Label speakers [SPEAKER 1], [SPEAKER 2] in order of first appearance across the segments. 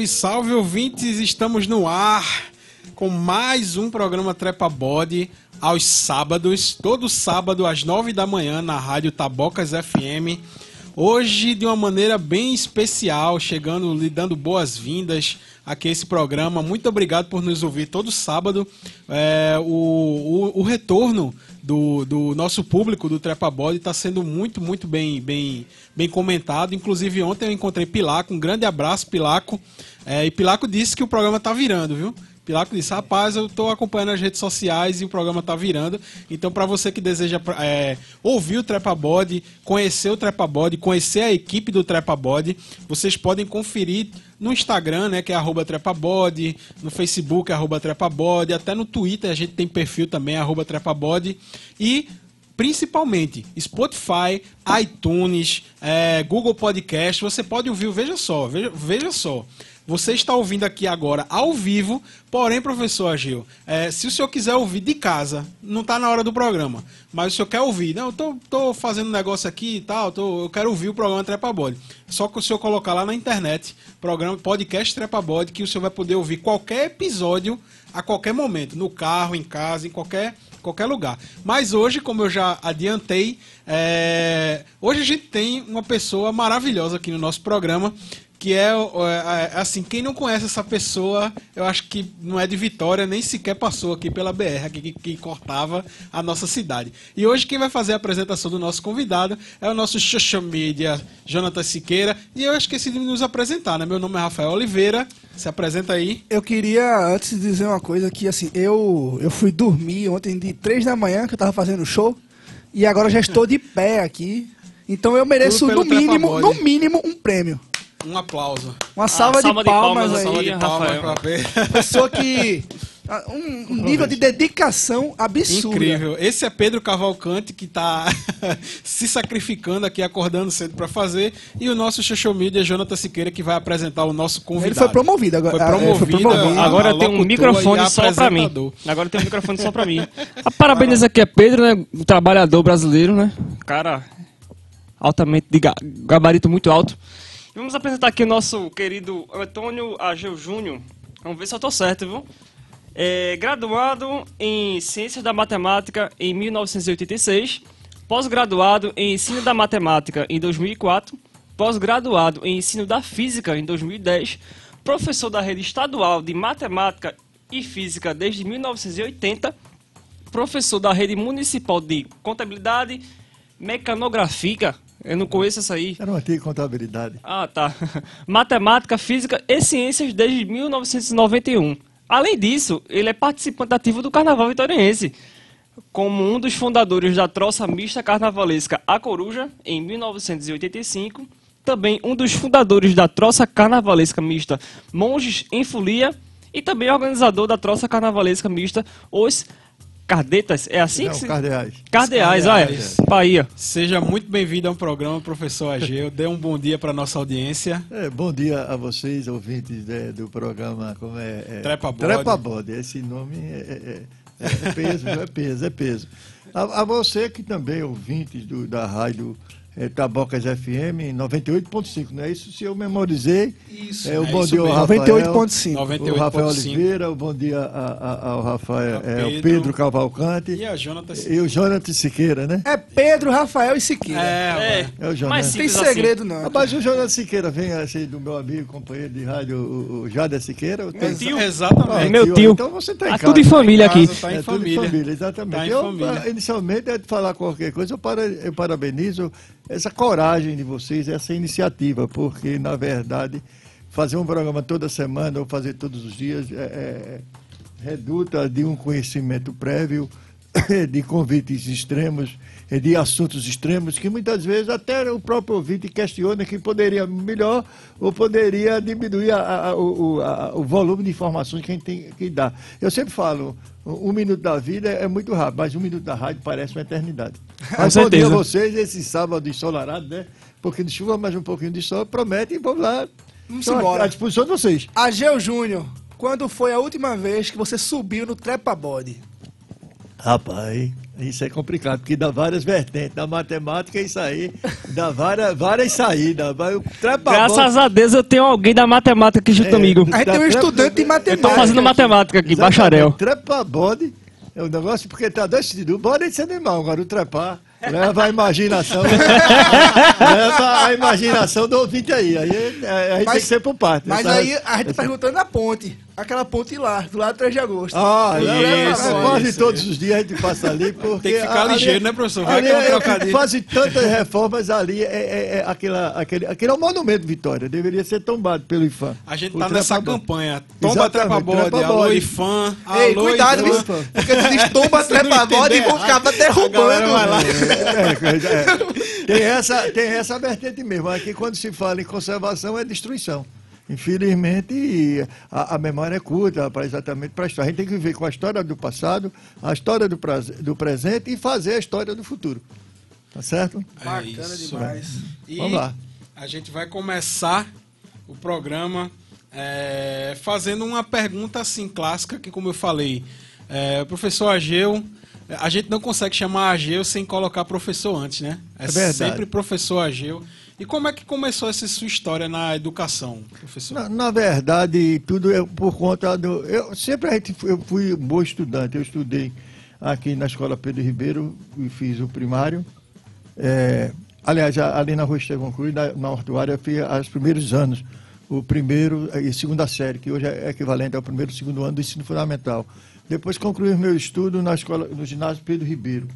[SPEAKER 1] Salve, salve ouvintes! Estamos no ar com mais um programa Trepa Body aos sábados, todo sábado às nove da manhã na Rádio Tabocas FM. Hoje de uma maneira bem especial, chegando, lhe dando boas-vindas aqui a esse programa. Muito obrigado por nos ouvir todo sábado. É, o, o, o, retorno do, do nosso público do Trepa Body está sendo muito, muito bem, bem, bem comentado. Inclusive, ontem eu encontrei Pilaco. Um grande abraço, Pilaco. É, e Pilaco disse que o programa está virando, viu? Pilaco disse: Rapaz, eu estou acompanhando as redes sociais e o programa está virando. Então, para você que deseja é, ouvir o Trepa Body, conhecer o Trepa Body, conhecer a equipe do Trepa Body, vocês podem conferir no Instagram, né, que é arroba trepabode, no Facebook, arroba trepabode, até no Twitter a gente tem perfil também, arroba trepabode. E principalmente Spotify, iTunes, é, Google Podcast, você pode ouvir, veja só, veja, veja só. Você está ouvindo aqui agora ao vivo, porém, professor Agil, é, se o senhor quiser ouvir de casa, não está na hora do programa, mas o senhor quer ouvir, não, eu tô, tô fazendo um negócio aqui e tal, tô, eu quero ouvir o programa Trepa Bode. Só que o senhor colocar lá na internet, programa podcast Trepa Bode, que o senhor vai poder ouvir qualquer episódio a qualquer momento, no carro, em casa, em qualquer qualquer lugar. Mas hoje, como eu já adiantei, é... hoje a gente tem uma pessoa maravilhosa aqui no nosso programa que é, é, é, assim, quem não conhece essa pessoa, eu acho que não é de Vitória, nem sequer passou aqui pela BR, aqui, que, que, cortava a nossa cidade. E hoje quem vai fazer a apresentação do nosso convidado é o nosso social media, Jonathan Siqueira, e eu esqueci de nos apresentar, né? Meu nome é Rafael Oliveira, se apresenta aí.
[SPEAKER 2] Eu queria, antes dizer uma coisa, que assim, eu, eu fui dormir ontem de 3 da manhã, que eu tava fazendo show, e agora já estou de pé aqui, então eu mereço, no mínimo, no mínimo, um prêmio.
[SPEAKER 1] Um aplauso.
[SPEAKER 2] Uma salva, ah, de, salva palmas de, palmas aí, de Rafael. Rafael. Pessoa que um, nível de dedicação absurdo.
[SPEAKER 1] Incrível. Esse é Pedro Cavalcante que está se sacrificando aqui, acordando cedo para fazer. E o nosso social media, Jonathan Siqueira, que vai apresentar o nosso convidado.
[SPEAKER 2] Ele foi promovido agora.
[SPEAKER 1] Foi promovido. Foi promovido.
[SPEAKER 3] Agora tem um microfone só para mim. Agora tem um microfone só para mim. Parabéns aqui é Pedro, né? Um trabalhador brasileiro, né? Cara altamente de gabarito muito alto. Vamos apresentar aqui o nosso querido Antônio Ageu Júnior. Vamos ver se eu estou certo, viu? É, graduado em Ciências da Matemática em 1986, pós-graduado em Ensino da Matemática em 2004, pós-graduado em Ensino da Física em 2010, professor da Rede Estadual de Matemática e Física desde 1980, professor da Rede Municipal de Contabilidade Mecanográfica eu não conheço essa aí.
[SPEAKER 2] Era uma antiga contabilidade.
[SPEAKER 3] Ah, tá. Matemática, Física e Ciências desde 1991. Além disso, ele é participante ativo do Carnaval Vitoriense, como um dos fundadores da troça mista carnavalesca A Coruja, em 1985. Também um dos fundadores da troça carnavalesca mista Monges em Folia e também organizador da troça carnavalesca mista Os Cardetas, é assim
[SPEAKER 2] Não,
[SPEAKER 3] que se...
[SPEAKER 2] Cardeais.
[SPEAKER 3] Cardeais, olha, é. Bahia.
[SPEAKER 1] Seja muito bem-vindo ao programa, professor Ageu. Dê um bom dia para nossa audiência.
[SPEAKER 2] É, bom dia a vocês, ouvintes né, do programa como é, é...
[SPEAKER 1] Trepa Bode.
[SPEAKER 2] Trepa Bode, esse nome é, é, é peso, é peso, é peso. A, a, você que também, ouvintes do, da rádio é, Tabocas FM 98.5, não é isso? Se eu memorizei.
[SPEAKER 1] Isso.
[SPEAKER 2] É, o
[SPEAKER 1] é
[SPEAKER 2] bom dia ao Rafael.
[SPEAKER 1] 98.5.
[SPEAKER 2] O Rafael Oliveira, o bom dia a, a, ao Rafael, é, Pedro, o Pedro Cavalcante.
[SPEAKER 1] E a Jonathan
[SPEAKER 2] Siqueira. E o Jonathan Siqueira, né?
[SPEAKER 1] É Pedro, Rafael e Siqueira.
[SPEAKER 3] É, é, é o Jonathan. Mas
[SPEAKER 2] tem segredo, assim. não. Mas o Jonathan Siqueira vem assim do meu amigo, companheiro de rádio, o, o Jader Siqueira.
[SPEAKER 3] Meu tio. Exatamente. Ah,
[SPEAKER 2] meu tio. Então você está em tá casa.
[SPEAKER 3] tudo em família
[SPEAKER 2] tá
[SPEAKER 3] em aqui.
[SPEAKER 2] Está em, família. família. Exatamente. Tá em eu, família. inicialmente, é de falar qualquer coisa, eu, para, eu parabenizo essa coragem de vocês, essa iniciativa, porque, na verdade, fazer um programa toda semana ou fazer todos os dias é, é, reduta de um conhecimento prévio, de convites extremos, de assuntos extremos, que muitas vezes até o próprio ouvinte questiona que poderia melhor ou poderia diminuir a, a, o, a, o volume de informações que a gente tem que dar. Eu sempre falo, um minuto da vida é muito rápido, mas um minuto da rádio parece uma eternidade. Mas bom dia a vocês, esse sábado ensolarado, né? Um pouquinho de chuva, mais um pouquinho de sol, promete e vamos lá.
[SPEAKER 1] Vamos então, embora.
[SPEAKER 2] À disposição de vocês.
[SPEAKER 1] Ageu Júnior, quando foi a última vez que você subiu no trepa bode?
[SPEAKER 2] Rapaz, Isso é complicado, porque dá várias vertentes. Na matemática, isso aí dá várias, várias saídas.
[SPEAKER 3] Graças a Deus eu tenho alguém da matemática aqui junto é, comigo.
[SPEAKER 4] A gente tem um estudante de matemática.
[SPEAKER 3] Tô fazendo matemática aqui, Exatamente. bacharel.
[SPEAKER 2] Trepa bode é um negócio porque tá dois sentidos. Bode é de ser animal, agora o trepar. Leva a imaginação. leva a imaginação do ouvinte aí. Aí a gente mas, tem que ser por parte.
[SPEAKER 4] Mas aí a gente perguntando na ponte aquela ponte lá, do lado do 3 de agosto.
[SPEAKER 2] Ah, isso, é, quase isso, todos os dias a gente passa ali, porque...
[SPEAKER 1] Tem que ficar ali, ligeiro, né, professor?
[SPEAKER 2] Vai ali, é, fazem tantas reformas ali, é, é, é, aquela, aquele, aquele é o monumento Vitória, deveria ser tombado pelo IFAM.
[SPEAKER 1] A gente tá nessa campanha, tomba trepa-bode, alô IFAM,
[SPEAKER 4] Ei, cuidado, IFAM. porque tu diz tomba trepa-bode e vão ficar derrubando.
[SPEAKER 2] É, tem, essa, tem essa vertente mesmo, aqui quando se fala em conservação é destruição. Infelizmente, a, a, memória é curta para exatamente para a história. A gente tem que viver com a história do passado, a história do, do presente e fazer a história do futuro. Tá certo?
[SPEAKER 4] É Bacana isso. demais.
[SPEAKER 1] E Vamos lá. A gente vai começar o programa é, fazendo uma pergunta assim clássica, que como eu falei, é, professor Ageu, a gente não consegue chamar Ageu sem colocar professor antes, né? É, é sempre professor Ageu. E como é que começou essa sua história na educação, professor?
[SPEAKER 2] Na, na verdade, tudo é por conta do. Eu sempre a gente, eu fui um bom estudante. Eu estudei aqui na escola Pedro Ribeiro e fiz o primário. É, aliás, ali na rua Estevão Cruz, na, na Hortuária, eu fiz os primeiros anos, o primeiro e segunda série, que hoje é equivalente ao primeiro e segundo ano do ensino fundamental. Depois concluí meu estudo na escola, no ginásio Pedro Ribeiro,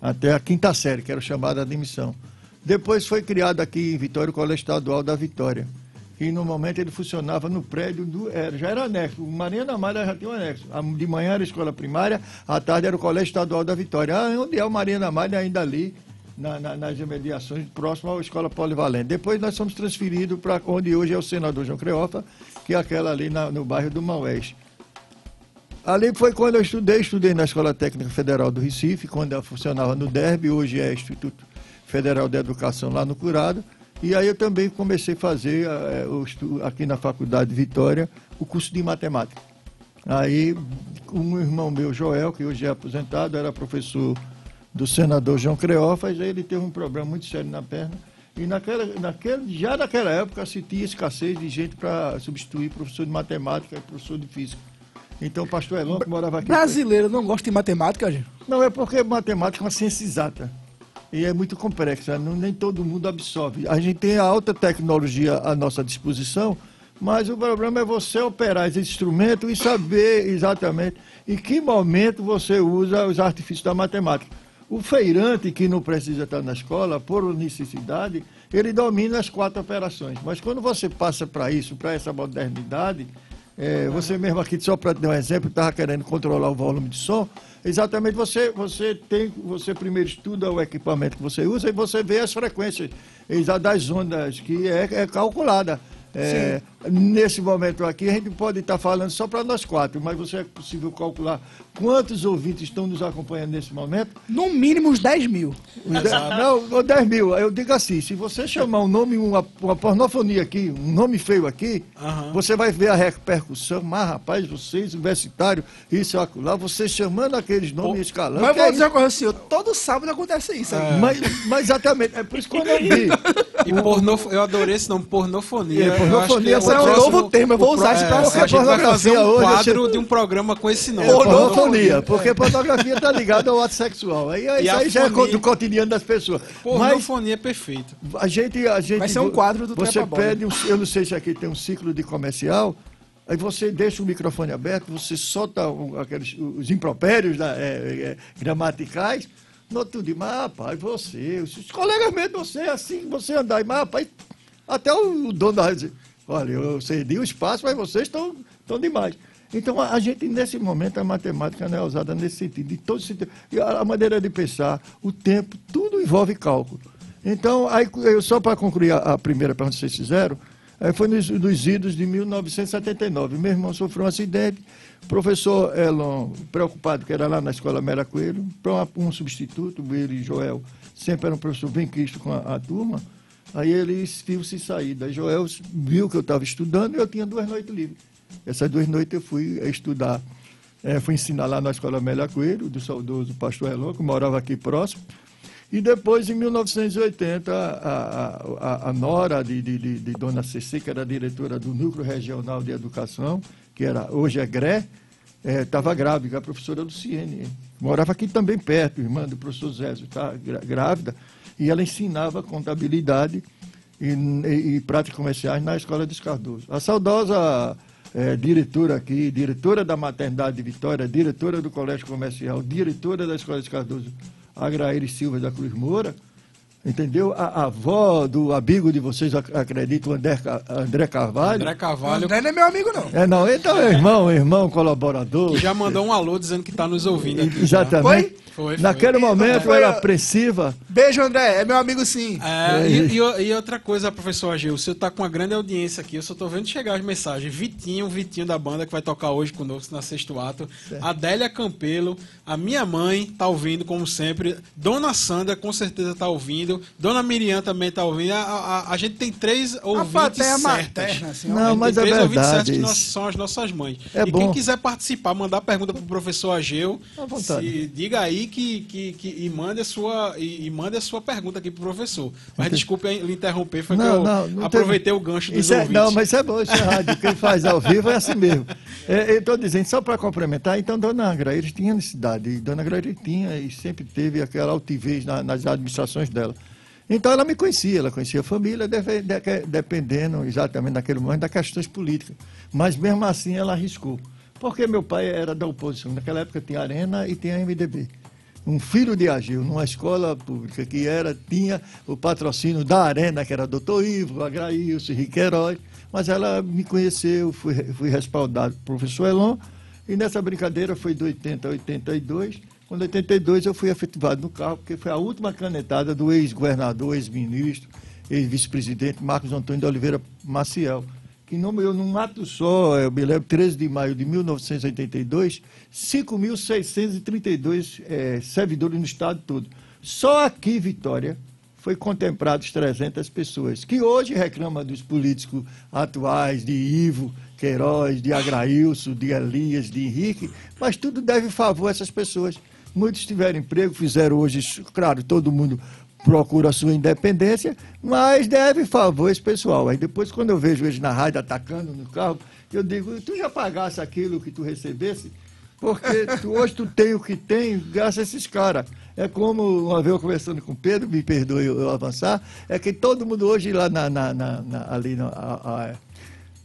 [SPEAKER 2] até a quinta série, que era chamada admissão. Depois foi criado aqui em Vitória o Colégio Estadual da Vitória. E no momento ele funcionava no prédio do. Era, já era anexo. O Marinha da Malha já tinha um anexo. De manhã era escola primária, à tarde era o Colégio Estadual da Vitória. Ah, onde é o Marinha da Malha ainda ali, na, na, nas imediações, próximo à escola polivalente. Depois nós fomos transferidos para onde hoje é o senador João Creofa, que é aquela ali na, no bairro do Maués. Ali foi quando eu estudei, estudei na Escola Técnica Federal do Recife, quando ela funcionava no DERB, hoje é Instituto Federal de Educação lá no Curado. E aí eu também comecei a fazer é, aqui na Faculdade Vitória o curso de matemática. Aí um irmão meu, Joel, que hoje é aposentado, era professor do senador João Creófas, aí ele teve um problema muito sério na perna. E naquela, já naquela época se tinha escassez de gente para substituir professor de matemática e professor de física. Então o pastor Elon, que morava aqui.
[SPEAKER 4] Brasileiro não gosta de matemática, gente?
[SPEAKER 2] Não, é porque matemática é uma ciência exata e é muito complexa, não, nem todo mundo absorve. A gente tem a alta tecnologia à nossa disposição, mas o problema é você operar esse instrumento e saber exatamente em que momento você usa os artifícios da matemática. O feirante que não precisa estar na escola, por necessidade, ele domina as quatro operações. Mas quando você passa para isso, para essa modernidade, é, você mesmo aqui, só para dar um exemplo, estava querendo controlar o volume de som, Exatamente, você, você tem, você primeiro estuda o equipamento que você usa e você vê as frequências das ondas que é, é calculada. É, nesse momento aqui, a gente pode estar falando só para nós quatro, mas você é possível calcular quantos ouvintes estão nos acompanhando nesse momento?
[SPEAKER 4] No mínimo uns 10 mil.
[SPEAKER 2] não, 10 mil. Eu digo assim: se você chamar um nome, uma, uma pornofonia aqui, um nome feio aqui, uhum. você vai ver a repercussão. Mas, rapaz, vocês, universitários, isso e lá, você chamando aqueles nomes Pô, escalando.
[SPEAKER 4] Mas vou é dizer uma coisa assim: todo sábado acontece isso. É.
[SPEAKER 2] Mas, mas, exatamente, é por isso que eu não vi.
[SPEAKER 1] E porno, eu adorei esse nome, pornofonia. É,
[SPEAKER 4] pornofonia é um novo termo, eu vou usar isso para
[SPEAKER 1] você. A gente vai fazer um quadro de um programa com esse nome.
[SPEAKER 2] Pornofonia, porque pornografia está ligada ao ato sexual. Aí, isso aí já é do cotidiano das pessoas.
[SPEAKER 1] Pornofonia é perfeito.
[SPEAKER 2] A gente, a gente.
[SPEAKER 4] Vai ser um quadro do
[SPEAKER 2] Você pede, um, eu não sei se aqui tem um ciclo de comercial. Aí você deixa o microfone aberto, você solta aqueles, os impropérios da, é, é, gramaticais. No outro dia, mas rapaz, você, os colegas mesmo, você, assim, você andar, mas rapaz, até o dono da Olha, eu cedi o espaço, mas vocês estão, estão demais. Então, a, a, gente, nesse momento, a matemática não é usada nesse sentido, de todo sentido. E a, a maneira de pensar, o tempo, tudo envolve cálculo. Então, aí, eu, só para concluir a, a, primeira pergunta que vocês fizeram, é, foi nos, nos idos de 1979. Meu irmão sofreu um acidente, o professor Elon, preocupado, que era lá na escola Mera Coelho, para um substituto, ele e Joel, sempre era um professor bem quisto com a turma, Aí eles viu-se sair. Daí Joel viu que eu estava estudando e eu tinha duas noites livres. Essas duas noites eu fui estudar É, fui ensinar lá na Escola Amélia Coelho, do saudoso pastor Elon, que morava aqui próximo. E depois, em 1980, a, a, a nora de, de, de, de, Dona Ceci, que era diretora do Núcleo Regional de Educação, que era, hoje é GRE, estava é, grávida, a professora Luciene. Morava aqui também perto, irmã do professor Zézio, está grávida, e ela ensinava contabilidade e, e, e práticas comerciais na Escola de Cardoso. A saudosa é, diretora aqui, diretora da Maternidade de Vitória, diretora do Colégio Comercial, diretora da Escola de Cardoso, Agraíri Silva da Cruz Moura, Entendeu? A, a, avó do amigo de vocês, acredito, o André, André Carvalho.
[SPEAKER 1] André Carvalho.
[SPEAKER 4] André não é meu amigo, não.
[SPEAKER 2] É, não, então é irmão, irmão, colaborador.
[SPEAKER 1] Que já mandou um alô dizendo que está nos ouvindo aqui.
[SPEAKER 2] Exatamente. Foi? Foi, Naquele foi. momento foi, era apreensiva.
[SPEAKER 4] Beijo, André. É meu amigo, sim.
[SPEAKER 1] É, e, e, e, outra coisa, professor Agil, o senhor está com uma grande audiência aqui. Eu só estou vendo chegar as mensagens. Vitinho, Vitinho da banda, que vai tocar hoje conosco na sexto ato. Certo. Adélia Campelo. A minha mãe está ouvindo, como sempre. Dona Sandra, com certeza, está ouvindo. Dona Miriam também está ouvindo. A, a, a, gente tem três ouvintes a certas. Materna,
[SPEAKER 2] assim, Não, mas é verdade.
[SPEAKER 1] que nós, são as nossas mães. É e bom. quem quiser participar, mandar pergunta para o professor Ageu, se, diga aí que, que que, e mande a sua e, e mande a sua pergunta aqui pro professor. Mas desculpe lhe interromper, foi não, que eu não, não aproveitei o gancho dos
[SPEAKER 2] isso é, Não, mas isso é bom, isso é rádio. Quem faz ao vivo é assim mesmo. É, eu estou dizendo, só para complementar, então Dona Agraíra tinha necessidade, e Dona Agraíra tinha e sempre teve aquela altivez na, nas administrações dela. Então ela me conhecia, ela conhecia a família, dependendo exatamente naquele momento das questões políticas. Mas mesmo assim ela arriscou. Porque meu pai era da oposição. Naquela época tinha Arena e tinha MDB um filho de Agil, numa escola pública que era, tinha o patrocínio da Arena, que era doutor Ivo, Agraílson, Riqueiroz, mas ela me conheceu, fui, fui respaldado pelo professor Elon, e nessa brincadeira foi de 80 a 82, quando 82 eu fui efetivado no carro, porque foi a última canetada do ex-governador, ex-ministro, ex-vice-presidente Marcos Antônio de Oliveira Maciel, que nomeou num ato só, eu me lembro, 13 de maio de 1982, 5.632 é, servidores no estado todo. Só aqui, Vitória, foi contemplados 300 pessoas, que hoje reclamam dos políticos atuais, de Ivo, Queiroz, de Agrailson, de Elias, de Henrique, mas tudo deve favor a essas pessoas. Muitos tiveram emprego, fizeram hoje, claro, todo mundo procura a sua independência, mas deve favor esse pessoal. Aí depois, quando eu vejo eles na rádio atacando no carro, eu digo, tu já pagasse aquilo que tu recebesse? Porque tu, hoje tu tem o que tem graças a esses caras. É como uma vez eu conversando com o Pedro, me perdoe eu, eu avançar, é que todo mundo hoje lá na, na, na, ali, a,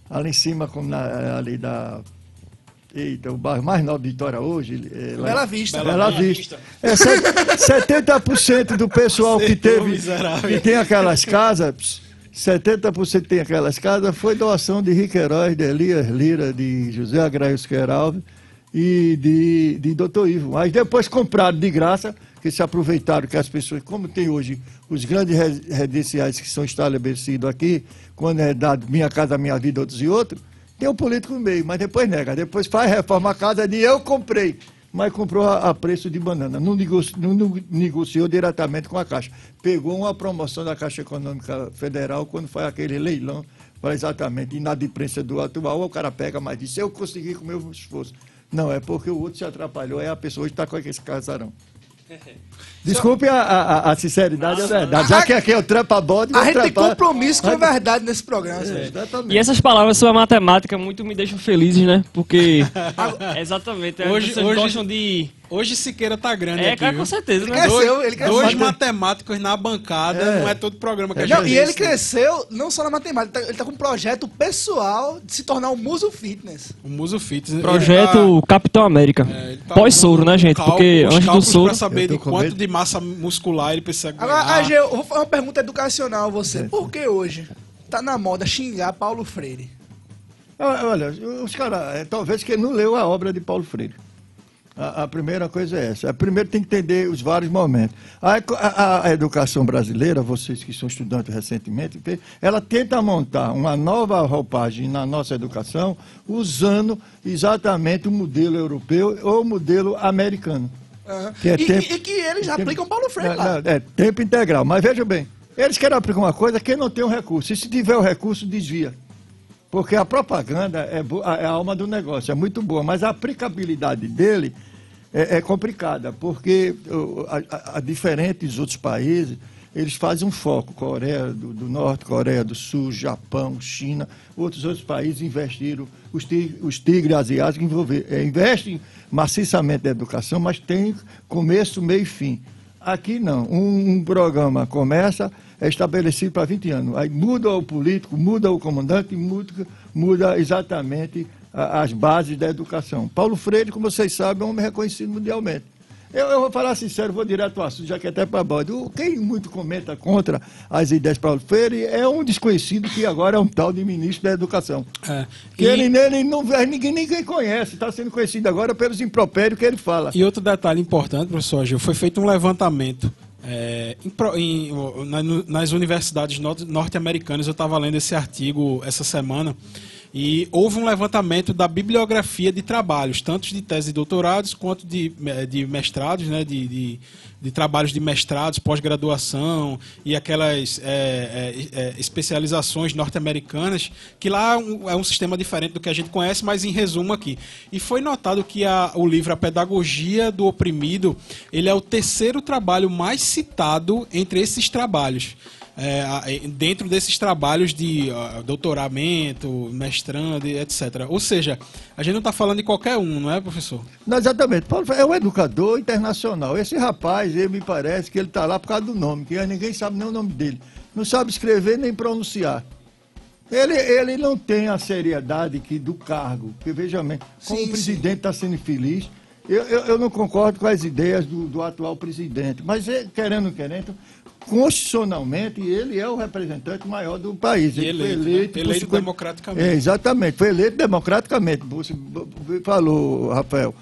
[SPEAKER 2] a, ali em cima, como ali da Eita, o bairro mais nobre de Vitória hoje.
[SPEAKER 4] É, lá, Bela Vista.
[SPEAKER 2] Bela, Bela Vista. É, 70% do pessoal que teve, que tem aquelas casas, 70% tem aquelas casas, foi doação de Riqueiroz, de Elias Lira, de José Agraio Queralves e de, de Doutor Ivo. Mas depois compraram de graça, que se aproveitaram que as pessoas, como tem hoje os grandes residenciais que são estabelecidos aqui, quando é dado Minha Casa Minha Vida, outros e outros, tem um político no meio, mas depois nega. Depois faz reforma a casa de eu comprei, mas comprou a, a preço de banana. Não negociou, não negociou diretamente com a Caixa. Pegou uma promoção da Caixa Econômica Federal quando foi aquele leilão para exatamente inadimplência do atual, o cara pega, mas disse, eu consegui com o meu esforço. Não, é porque o outro se atrapalhou, aí a pessoa hoje está com esse casarão. Desculpe a, a, a sinceridade, Nossa, é verdade. Já que aqui é o trampa bode.
[SPEAKER 4] A gente tem compromisso com a verdade nesse programa. É,
[SPEAKER 3] e essas palavras sobre a matemática muito me deixam felizes, né? Porque. exatamente.
[SPEAKER 1] Hoje, vocês hoje, gostam de Hoje Siqueira tá grande
[SPEAKER 3] é,
[SPEAKER 1] aqui.
[SPEAKER 3] É, com certeza.
[SPEAKER 1] Ele né? cresceu, dois, ele cresceu. Dois matemáticos na bancada, é. não é todo programa que a gente
[SPEAKER 4] não, E ele cresceu não só na matemática, ele tá, com um projeto pessoal de se tornar um Muso Fitness.
[SPEAKER 1] O Muso Fitness.
[SPEAKER 3] Projeto tá, Capitão América. É, tá Pós-soro, né, gente? Porque antes do soro...
[SPEAKER 1] pra saber de quanto de massa muscular ele precisa ganhar.
[SPEAKER 4] Agora, AG, eu vou fazer uma pergunta educacional a você. É. Por que hoje tá na moda xingar Paulo Freire?
[SPEAKER 2] Olha, os caras, é, talvez que não leu a obra de Paulo Freire. A, a, primeira coisa é essa. Primeiro tem que entender os vários momentos. A, a, a, educação brasileira, vocês que são estudantes recentemente, ela tenta montar uma nova roupagem na nossa educação usando exatamente o modelo europeu ou o modelo americano.
[SPEAKER 4] Uhum. Que é e, tempo, e, que eles tempo, aplicam Paulo Freire lá.
[SPEAKER 2] É, tempo integral. Mas veja bem, eles querem aplicar uma coisa que não tem o um recurso. E se tiver o recurso, desvia. Porque a propaganda é, é a alma do negócio, é muito boa, mas a aplicabilidade dele é, é complicada, porque a, a, a, diferentes outros países, eles fazem um foco, Coreia do, do, Norte, Coreia do Sul, Japão, China, outros outros países investiram, os, tigres, os tigres asiáticos envolver, é, investem maciçamente na educação, mas tem começo, meio e fim. Aqui não, um, um programa começa, é estabelecido para 20 anos, aí muda o político, muda o comandante, muda, muda exatamente as bases da educação. Paulo Freire, como vocês sabem, é um homem reconhecido mundialmente. Eu, eu vou falar sincero, vou direto ao assunto, já que é até para bode. Quem muito comenta contra as ideias de Paulo Freire é um desconhecido que agora é um tal de ministro da Educação. É, que e... ele nele não ninguém ninguém conhece, está sendo conhecido agora pelos impropérios que ele fala.
[SPEAKER 1] E outro detalhe importante, professor Gil, foi feito um levantamento é, em, em, nas universidades norte-americanas, eu estava lendo esse artigo essa semana e houve um levantamento da bibliografia de trabalhos, tanto de tese de doutorados quanto de, de mestrados, né, de, de, de trabalhos de mestrados, pós-graduação e aquelas é, é, especializações norte-americanas, que lá é um, é um, sistema diferente do que a gente conhece, mas em resumo aqui. E foi notado que a, o livro A Pedagogia do Oprimido, ele é o terceiro trabalho mais citado entre esses trabalhos é, dentro desses trabalhos de uh, doutoramento, mestrando, etc. Ou seja, a gente não está falando de qualquer um, não é, professor?
[SPEAKER 2] Não, exatamente. Paulo é um educador internacional. Esse rapaz, ele me parece que ele está lá por causa do nome, que ninguém sabe nem o nome dele. Não sabe escrever nem pronunciar. Ele, ele não tem a seriedade que do cargo. Porque, veja bem, como sim, o presidente está sendo infeliz, eu, eu, eu, não concordo com as ideias do, do atual presidente. Mas, querendo ou querendo, constitucionalmente, ele é o representante maior do país.
[SPEAKER 1] Ele eleito, foi eleito, né? eleito democraticamente.
[SPEAKER 2] É, exatamente, foi eleito democraticamente, você falou, Rafael.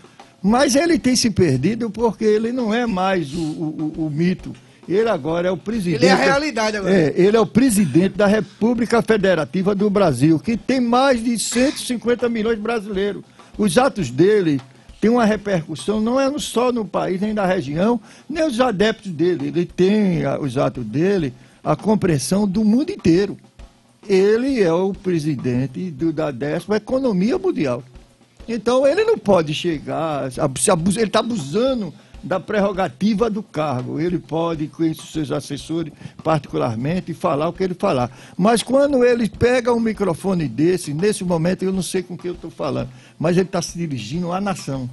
[SPEAKER 2] Mas ele tem se perdido porque ele não é mais o, o, o, o mito. Ele agora é o presidente. Ele é
[SPEAKER 4] a realidade agora.
[SPEAKER 2] É, ele é o presidente da República Federativa do Brasil, que tem mais de 150 milhões de brasileiros. Os atos dele tem uma repercussão não é só no país, nem na região, nem os adeptos dele. Ele tem, os atos dele, a compreensão do mundo inteiro. Ele é o presidente do, da décima economia mundial. Então ele não pode chegar, ele está abusando da prerrogativa do cargo. Ele pode, com seus assessores, particularmente, falar o que ele falar. Mas quando ele pega um microfone desse, nesse momento eu não sei com que eu estou falando, mas ele está se dirigindo à nação.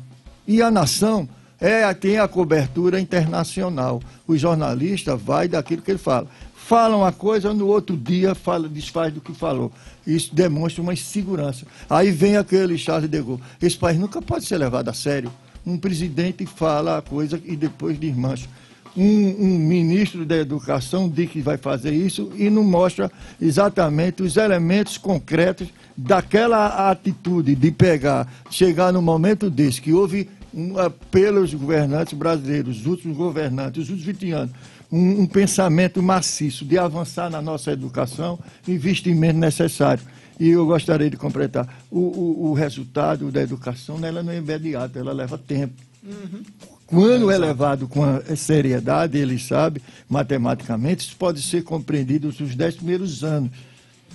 [SPEAKER 2] E a nação é, tem a cobertura internacional. O jornalista vai daquilo que ele fala. Fala uma coisa, no outro dia fala, desfaz do que falou. Isso demonstra uma insegurança. Aí vem aquele Charles de Gaulle. Esse país nunca pode ser levado a sério um presidente fala a coisa e depois desmancha. Um, um, ministro da educação diz que vai fazer isso e não mostra exatamente os elementos concretos daquela atitude de pegar, chegar no momento desse, que houve um, pelos governantes brasileiros, os últimos governantes, os últimos 20 anos, um, um pensamento maciço de avançar na nossa educação, investimento necessário. E eu gostaria de completar. O, o, o resultado da educação ela não é imediato, ela leva tempo. Uhum. Quando é, é levado com a seriedade, ele sabe, matematicamente, isso pode ser compreendido nos dez primeiros anos.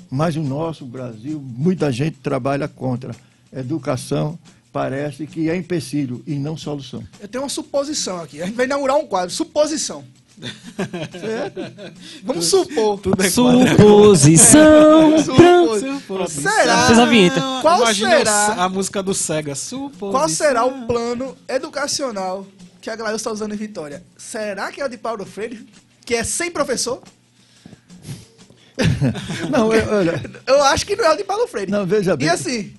[SPEAKER 2] Mas o nosso Brasil, muita gente trabalha contra. Educação parece que é empecilho e não solução.
[SPEAKER 4] Eu tenho uma suposição aqui. A gente vai inaugurar um quadro, suposição. Vamos supor.
[SPEAKER 3] Tudo é Suposição. Suposição.
[SPEAKER 4] Será? Fez a vinheta. Qual Imagina será
[SPEAKER 1] a música do Sega? Suposição.
[SPEAKER 4] Qual será o plano educacional que a Glail está usando em Vitória? Será que é o de Paulo Freire, que é sem professor?
[SPEAKER 2] não, eu, olha,
[SPEAKER 4] eu acho que não é o de Paulo Freire.
[SPEAKER 2] Não, veja bem.
[SPEAKER 4] E assim,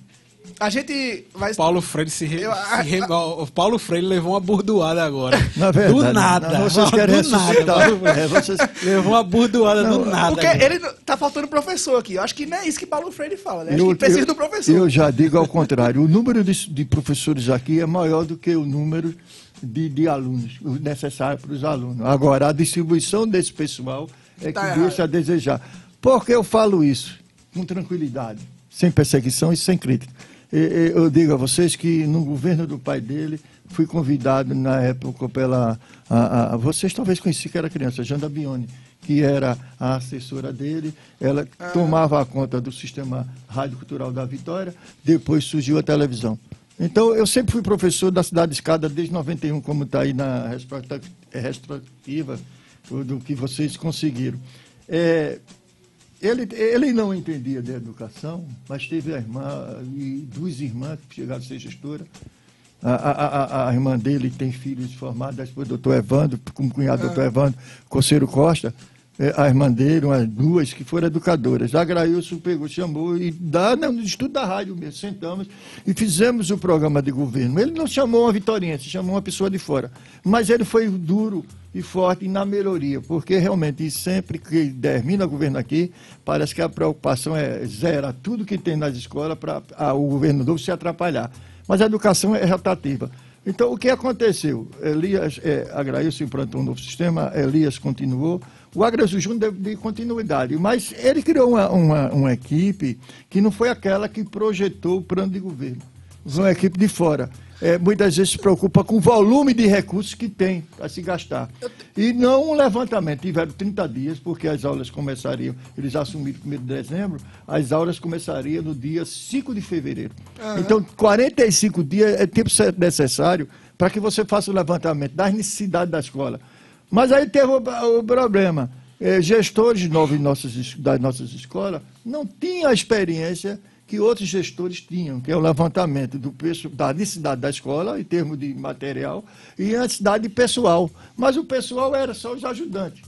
[SPEAKER 4] a gente vai.
[SPEAKER 1] Paulo Freire se, re... Eu, a, se re... O Paulo Freire levou uma burdoada agora.
[SPEAKER 2] Na verdade,
[SPEAKER 1] do nada.
[SPEAKER 2] Não, vocês querem
[SPEAKER 1] do nada. É, vocês... Levou uma burdoada não, do nada.
[SPEAKER 4] Porque ele tá faltando professor aqui. Eu acho que não é isso que Paulo Freire fala, né? Acho eu, que precisa eu, do professor.
[SPEAKER 2] Eu já digo ao contrário. O número de, de professores aqui é maior do que o número de, de alunos, o necessário para os alunos. Agora, a distribuição desse pessoal é tá que errado. deixa a desejar. Por que eu falo isso? Com tranquilidade, sem perseguição e sem crítica eu digo a vocês que no governo do pai dele, fui convidado na época pela. A, a, vocês talvez conheciam que era criança, Janda Bione, que era a assessora dele, ela ah. tomava a conta do sistema rádio cultural da Vitória, depois surgiu a televisão. Então, eu sempre fui professor da Cidade Escada desde 91, como está aí na retrospectiva do que vocês conseguiram. É, ele, ele não entendia de educação, mas teve a irmã e duas irmãs que chegaram a ser gestora. A, a, a, a irmã dele tem filhos formados, depois o doutor Evandro, como cunhado do doutor ah. Evandro Coceiro Costa, é, a irmã dele, umas duas, que foram educadoras. A Grailson pegou, chamou, e dá, no estudo da rádio mesmo, sentamos e fizemos o programa de governo. Ele não chamou uma vitoriense, chamou uma pessoa de fora. Mas ele foi duro e forte na melhoria, porque realmente sempre que termina o governo aqui, parece que a preocupação é zero tudo que tem nas escolas para o governo novo se atrapalhar. Mas a educação é rotativa. Então, o que aconteceu? Elias, é, implantou um novo sistema, Elias continuou, o Agraço Júnior deu de continuidade, mas ele criou uma, uma, uma, equipe que não foi aquela que projetou o plano de governo. Foi uma equipe de fora. É, muitas vezes se preocupa com o volume de recursos que tem para se gastar. E não um levantamento. Tiveram 30 dias, porque as aulas começariam, eles assumiram 1 de dezembro, as aulas começariam no dia 5 de fevereiro. Uhum. Então, 45 dias é tempo necessário para que você faça o levantamento das necessidades da escola mas aí teve o, o problema. Eh, gestores novos nossas, das nossas escolas não tinham a experiência que outros gestores tinham, que é o levantamento do preço, da necessidade da escola, em termos de material, e a necessidade pessoal. Mas o pessoal era só os ajudantes.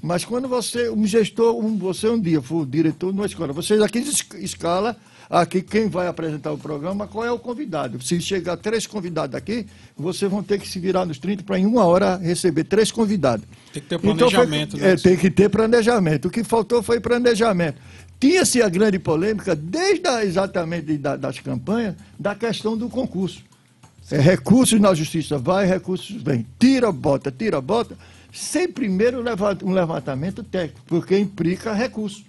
[SPEAKER 2] Mas quando você, um gestor, um, você um dia for diretor de uma escola, você aqui escala aqui quem vai apresentar o programa, qual é o convidado. Se chegar três convidados aqui, vocês vão ter que se virar nos 30 para em uma hora receber três convidados.
[SPEAKER 1] Tem que ter planejamento.
[SPEAKER 2] Então, foi, é, tem que ter planejamento. O que faltou foi planejamento. Tinha-se a grande polêmica, desde a, exatamente da, das campanhas, da questão do concurso. É, recursos na justiça vai, recursos vem. Tira, bota, tira, bota, sem primeiro um levantamento técnico, porque implica recurso.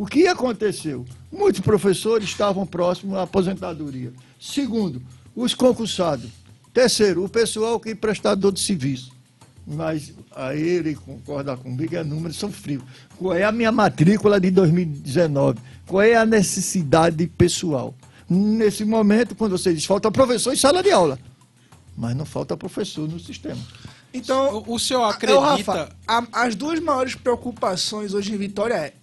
[SPEAKER 2] O que aconteceu? Muitos professores estavam próximos à aposentadoria. Segundo, os concursados. Terceiro, o pessoal que é prestador de serviço. Mas aí ele concorda comigo, é números são frios. Qual é a minha matrícula de 2019? Qual é a necessidade pessoal? Nesse momento, quando você diz falta professor em sala de aula, mas não falta professor no sistema.
[SPEAKER 4] Então, o, o senhor acredita. Rafa, a, as duas maiores preocupações hoje em Vitória é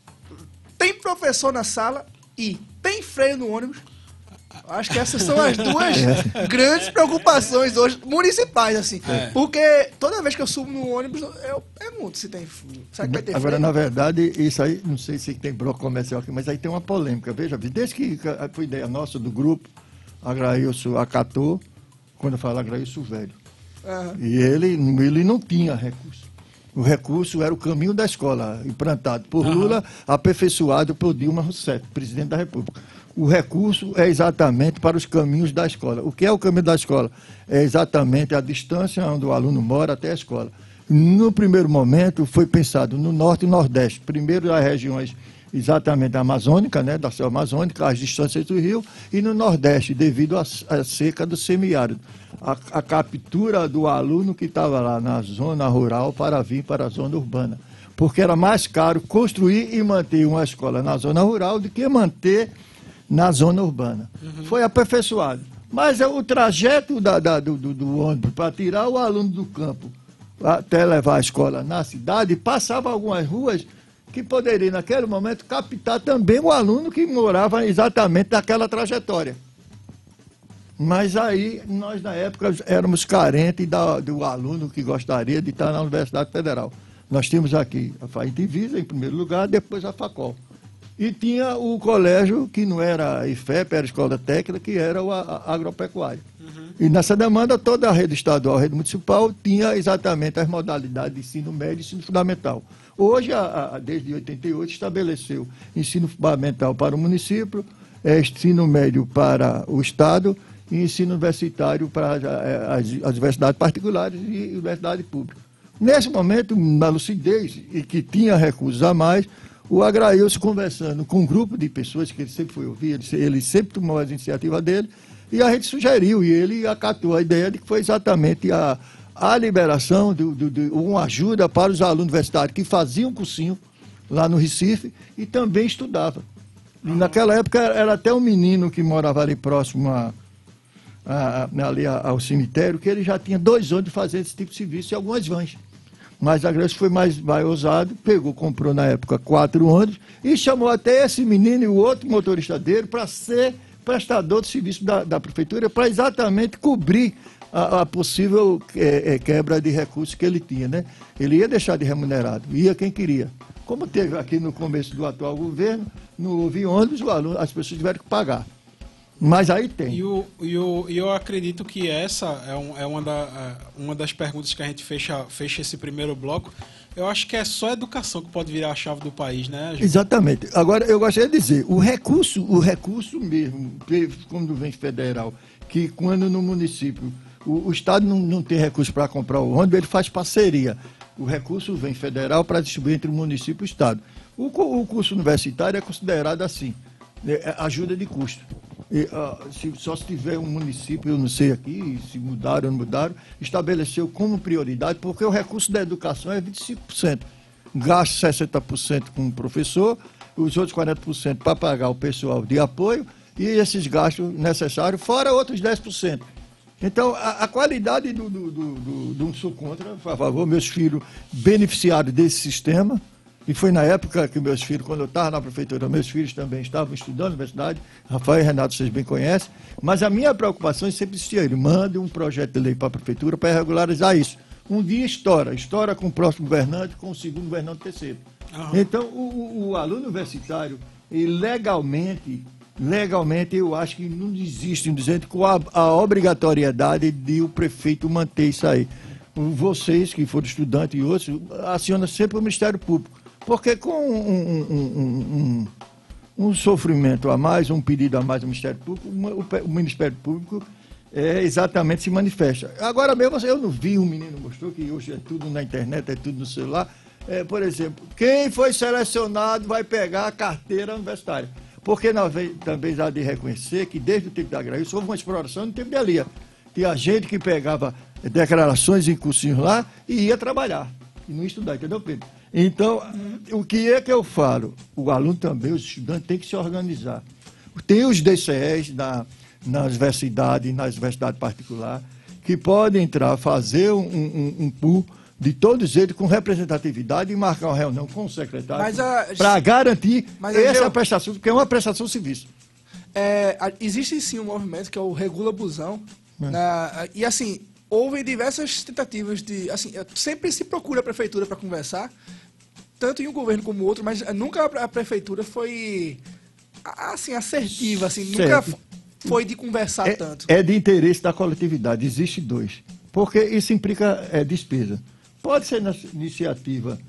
[SPEAKER 4] tem professor na sala e tem freio no ônibus. Acho que essas são as duas é. grandes preocupações hoje, municipais, assim. É. Porque toda vez que eu subo no ônibus, eu pergunto se tem
[SPEAKER 2] Será que vai ter Agora, freio? na verdade, isso aí, não sei se tem bloco comercial aqui, mas aí tem uma polêmica. Veja, desde que foi ideia nossa do grupo, a Grailson acatou, quando eu falo Grailson velho. Uhum. E ele, ele não tinha recurso. O recurso era o caminho da escola, implantado por uhum. Lula, aperfeiçoado por Dilma Rousseff, presidente da República. O recurso é exatamente para os caminhos da escola. O que é o caminho da escola? É exatamente a distância onde o aluno mora até a escola. No primeiro momento, foi pensado no norte e nordeste. Primeiro, as regiões exatamente amazônica, né, da selva amazônica, as distâncias do rio, e no Nordeste, devido à, seca do semiárido. A, a, captura do aluno que estava lá na zona rural para vir para a zona urbana. Porque era mais caro construir e manter uma escola na zona rural do que manter na zona urbana. Uhum. Foi aperfeiçoado. Mas é o trajeto da, da, do, do, do ônibus para tirar o aluno do campo até levar a escola na cidade, passava algumas ruas que poderia, naquele momento, captar também o aluno que morava exatamente naquela trajetória. Mas aí, nós, na época, éramos carentes da, do aluno que gostaria de estar na Universidade Federal. Nós tínhamos aqui a FAINTIVISA, em primeiro lugar, depois a FACOL. E tinha o colégio, que não era a IFEP, era a Escola Técnica, que era o agropecuário. Uhum. E nessa demanda, toda a rede estadual, a rede municipal, tinha exatamente as modalidades de ensino médio e ensino fundamental. Hoje, a, a, desde 88, estabeleceu ensino fundamental para o município, é, ensino médio para o Estado e ensino universitário para as, as universidades particulares e universidade pública. Nesse momento, na lucidez, e que tinha recursos a mais, o Agrailson conversando com um grupo de pessoas que ele sempre foi ouvir, ele, ele sempre tomou as iniciativas dele, e a gente sugeriu, e ele acatou a ideia de que foi exatamente a, a liberação de, de, de, uma ajuda para os alunos universitários que faziam cursinho lá no Recife e também estudavam. E naquela época era até um menino que morava ali próximo a, a, ali ao cemitério, que ele já tinha dois anos de fazer esse tipo de serviço e algumas vans. Mas a Grécia foi mais, mais ousado, pegou, comprou na época quatro ônibus e chamou até esse menino e o outro motorista dele para ser prestador de serviço da, da prefeitura, para exatamente cobrir a, a possível é, é, quebra de recursos que ele tinha. Né? Ele ia deixar de remunerado, ia quem queria. Como teve aqui no começo do atual governo, não houve ônibus, aluno, as pessoas tiveram que pagar. Mas aí tem.
[SPEAKER 1] E, o, e, o, e eu acredito que essa é, um, é uma, da, é uma das perguntas que a gente fecha, fecha esse primeiro bloco. Eu acho que é só a educação que pode virar a chave do país, né?
[SPEAKER 2] Gente? Exatamente. Agora, eu gostaria de dizer, o recurso, o recurso mesmo, quando vem federal, que quando no município o, o Estado não, não tem recurso para comprar o ônibus, ele faz parceria. O recurso vem federal para distribuir entre o município e o Estado. O, o curso universitário é considerado assim, né, é ajuda de custo. E, uh, se, só se tiver um município, eu não sei aqui, se mudaram ou não mudaram, estabeleceu como prioridade, porque o recurso da educação é 25%. Gasto 60% com o professor, os outros 40% para pagar o pessoal de apoio e esses gastos necessários, fora outros 10%. Então, a, a qualidade do, do, do, do, do sou contra, por favor, meus filhos beneficiaram desse sistema, e foi na época que meus filhos, quando eu estava na prefeitura, meus filhos também estavam estudando na universidade, Rafael e Renato vocês bem conhecem, mas a minha preocupação sempre existia, ele manda um projeto de lei para a prefeitura para regularizar isso. Um dia estoura, estoura com o próximo governante, com o segundo governante terceiro. Então, o, o, aluno universitário, legalmente, legalmente, eu acho que não existe, dizendo com a, a obrigatoriedade de o prefeito manter isso aí. Vocês, que foram estudantes e outros, acionam sempre o Ministério Público porque com um, um, um, um, sofrimento a mais, um pedido a mais do Ministério Público, o, Ministério Público é, exatamente se manifesta. Agora mesmo, eu não vi, um menino mostrou que hoje é tudo na internet, é tudo no celular. É, por exemplo, quem foi selecionado vai pegar a carteira universitária. Porque nós também há de reconhecer que desde o tempo da Graça houve uma exploração no tempo de Alia. Tinha gente que pegava declarações em cursinhos lá e ia trabalhar. E não estudar, entendeu, Pedro? Então, o que é que eu falo? O aluno também, os estudantes, tem que se organizar. Tem os DCEs na, na universidade, na universidade particular, que podem entrar, fazer um, um, um de todos eles com representatividade e marcar uma reunião com o secretário para garantir essa eu... prestação, porque é uma prestação de serviço.
[SPEAKER 4] É, existe sim um movimento que é o Regula Busão. É. Na, e assim, houve diversas tentativas de. Assim, sempre se procura a prefeitura para conversar, tanto em um governo como outro, mas nunca a prefeitura foi assim assertiva, assim, certo. nunca foi de conversar
[SPEAKER 2] é,
[SPEAKER 4] tanto.
[SPEAKER 2] É de interesse da coletividade, existe dois. Porque isso implica é, despesa. Pode ser na iniciativa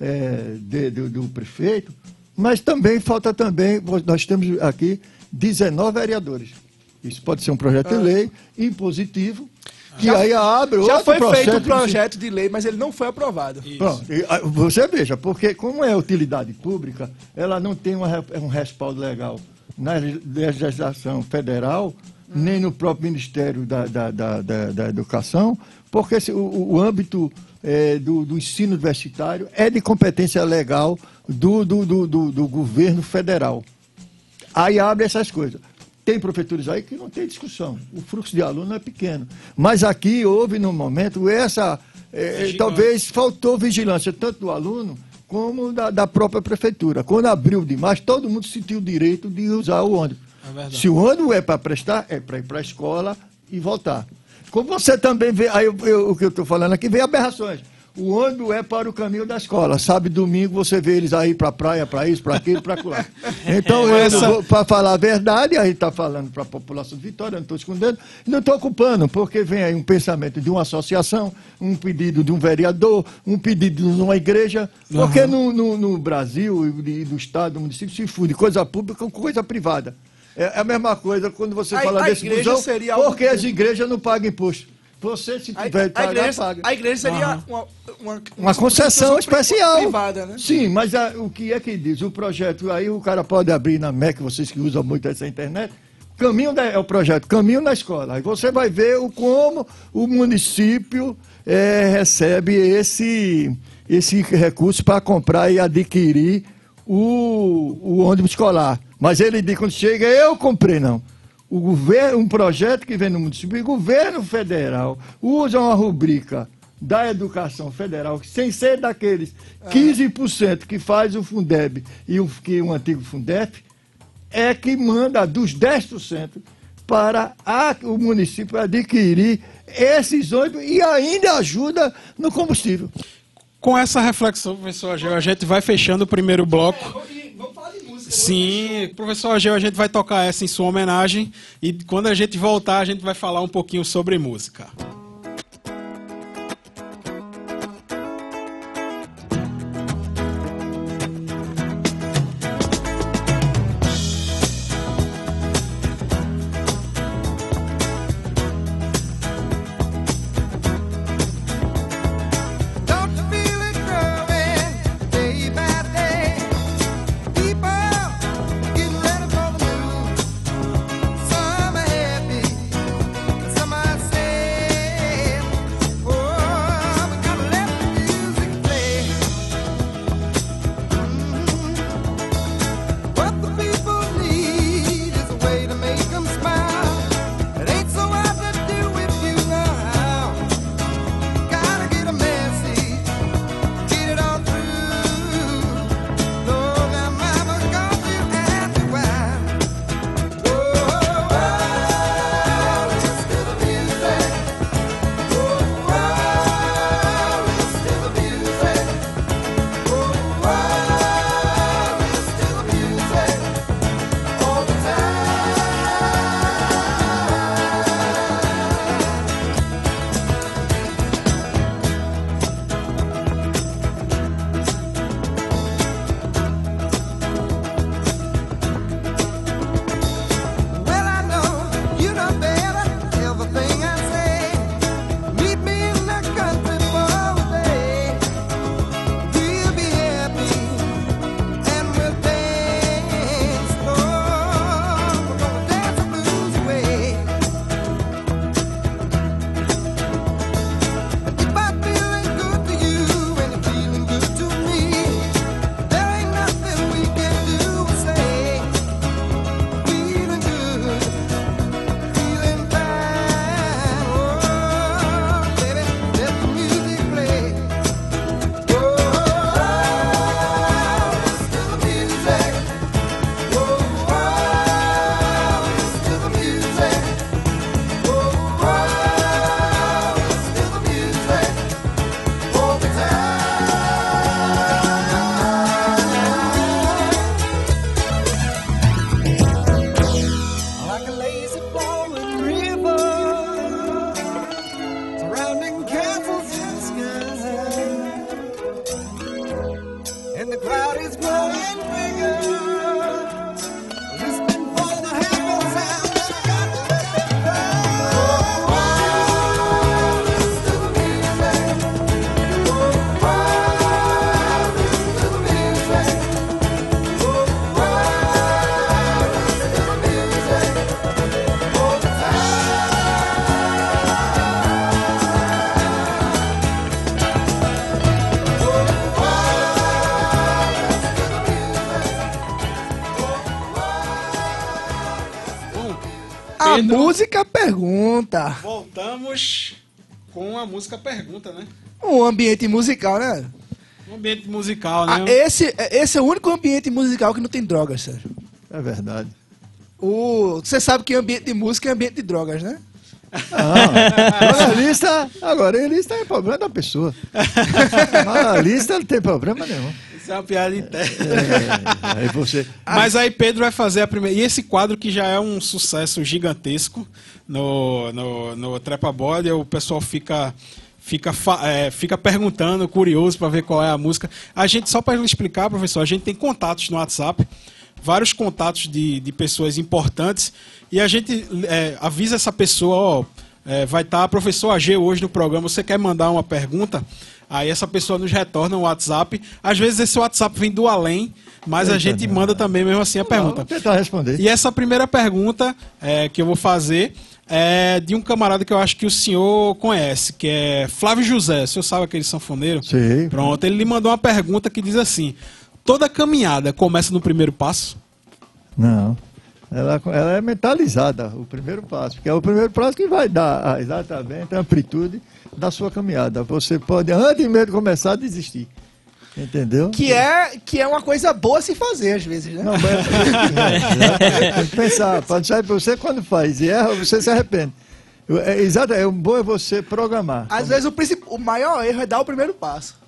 [SPEAKER 2] é, de, do, do prefeito, mas também falta também, nós temos aqui 19 vereadores. Isso pode ser um projeto de ah. lei impositivo, que já, aí abre
[SPEAKER 4] Já foi feito um projeto de... de lei, mas ele não foi aprovado.
[SPEAKER 2] Pronto, ah, você veja, porque como é utilidade pública, ela não tem uma, um respaldo legal na legislação federal, hum. nem no próprio Ministério da, da, da, da, da Educação, porque o, o âmbito é, do, do, ensino universitário é de competência legal do, do, do, governo federal. Aí abre essas coisas. Tem prefeituras aí que não tem discussão. O fluxo de aluno é pequeno. Mas aqui houve, no momento, essa. É, talvez faltou vigilância, tanto do aluno como da, da, própria prefeitura. Quando abriu demais, todo mundo sentiu o direito de usar o ônibus. É Se o ônibus é para prestar, é para ir para a escola e voltar. Como você também vê, aí eu, eu, o que eu estou falando aqui, vem aberrações. O ônibus é para o caminho da escola. Sabe, domingo você vê eles aí para a praia, para isso, para aquilo, para lá. Então, é, essa... para falar a verdade, a gente está falando para a população de Vitória, não estou escondendo, não estou ocupando, porque vem aí um pensamento de uma associação, um pedido de um vereador, um pedido de uma igreja, porque uhum. no, no, no, Brasil e do Estado, do município, se funde coisa pública com coisa privada. É, é a mesma coisa quando você a, fala a desse busão, porque as igrejas não pagam imposto. Você, se tiver
[SPEAKER 4] a, a, igreja, paga. A igreja seria uhum. uma,
[SPEAKER 2] uma, uma, concessão especial. Privada, né? Sim, mas a, o que é que diz? O projeto aí, o cara pode abrir na MEC, vocês que usam muito essa internet, Caminho da, é o projeto Caminho da Escola. Aí você vai ver o, como o município é, recebe esse, esse recurso para comprar e adquirir o, o ônibus escolar. Mas ele diz, quando chega, eu comprei, não. O governo, um projeto que vem no município, o governo federal usa uma rubrica da educação federal, sem ser daqueles 15% que faz o Fundeb e o, que o antigo Fundef, é que manda dos 10% para a, o município adquirir esses ônibus e ainda ajuda no combustível.
[SPEAKER 1] Com essa reflexão, professor Ageu, a gente vai fechando o primeiro bloco. É, vamos falar de música. Sim, professor Ageu, a gente vai tocar essa em sua homenagem e quando a gente voltar, a gente vai falar um pouquinho sobre música.
[SPEAKER 5] música
[SPEAKER 1] Com a música pergunta, né?
[SPEAKER 5] Um ambiente musical, né?
[SPEAKER 1] Um ambiente musical, né?
[SPEAKER 5] Ah, esse, esse é o único ambiente musical que não tem drogas, Sérgio.
[SPEAKER 2] É verdade.
[SPEAKER 5] O, você sabe que ambiente de música é ambiente de drogas, né?
[SPEAKER 2] Ah, lista, agora lista é problema da pessoa. A lista não tem problema nenhum.
[SPEAKER 1] Isso é uma piada interna. Aí você... Mas aí Pedro vai fazer a primeira. E esse quadro que já é um sucesso gigantesco no, no, no Trepa Body, o pessoal fica fica, é, fica perguntando, curioso para ver qual é a música. A gente, só para explicar, professor, a gente tem contatos no WhatsApp, vários contatos de, de pessoas importantes, e a gente é, avisa essa pessoa, ó, É, vai estar tá professor AG hoje no programa. Você quer mandar uma pergunta? Aí essa pessoa nos retorna um WhatsApp. Às vezes esse WhatsApp vem do além, mas a gente manda também mesmo assim a pergunta. Vou
[SPEAKER 2] tentar responder.
[SPEAKER 1] E essa primeira pergunta é, que eu vou fazer é de um camarada que eu acho que o senhor conhece, que é Flávio José. O senhor sabe aquele sanfoneiro?
[SPEAKER 2] Sim.
[SPEAKER 1] Pronto, ele lhe mandou uma pergunta que diz assim: toda caminhada começa no primeiro passo?
[SPEAKER 2] Não. Ela, ela é mentalizada, o primeiro passo, porque é o primeiro passo que vai dar exatamente a amplitude da sua caminhada. Você pode, antes mesmo de começar, desistir. Entendeu?
[SPEAKER 4] Que é, que é uma coisa boa se fazer, às vezes, né? Não, mas,
[SPEAKER 2] é, tem que pensar. Sair você quando faz e erra, você se arrepende. É, exato, é, o bom é você programar.
[SPEAKER 4] Às como... vezes o, o maior erro é dar o primeiro passo.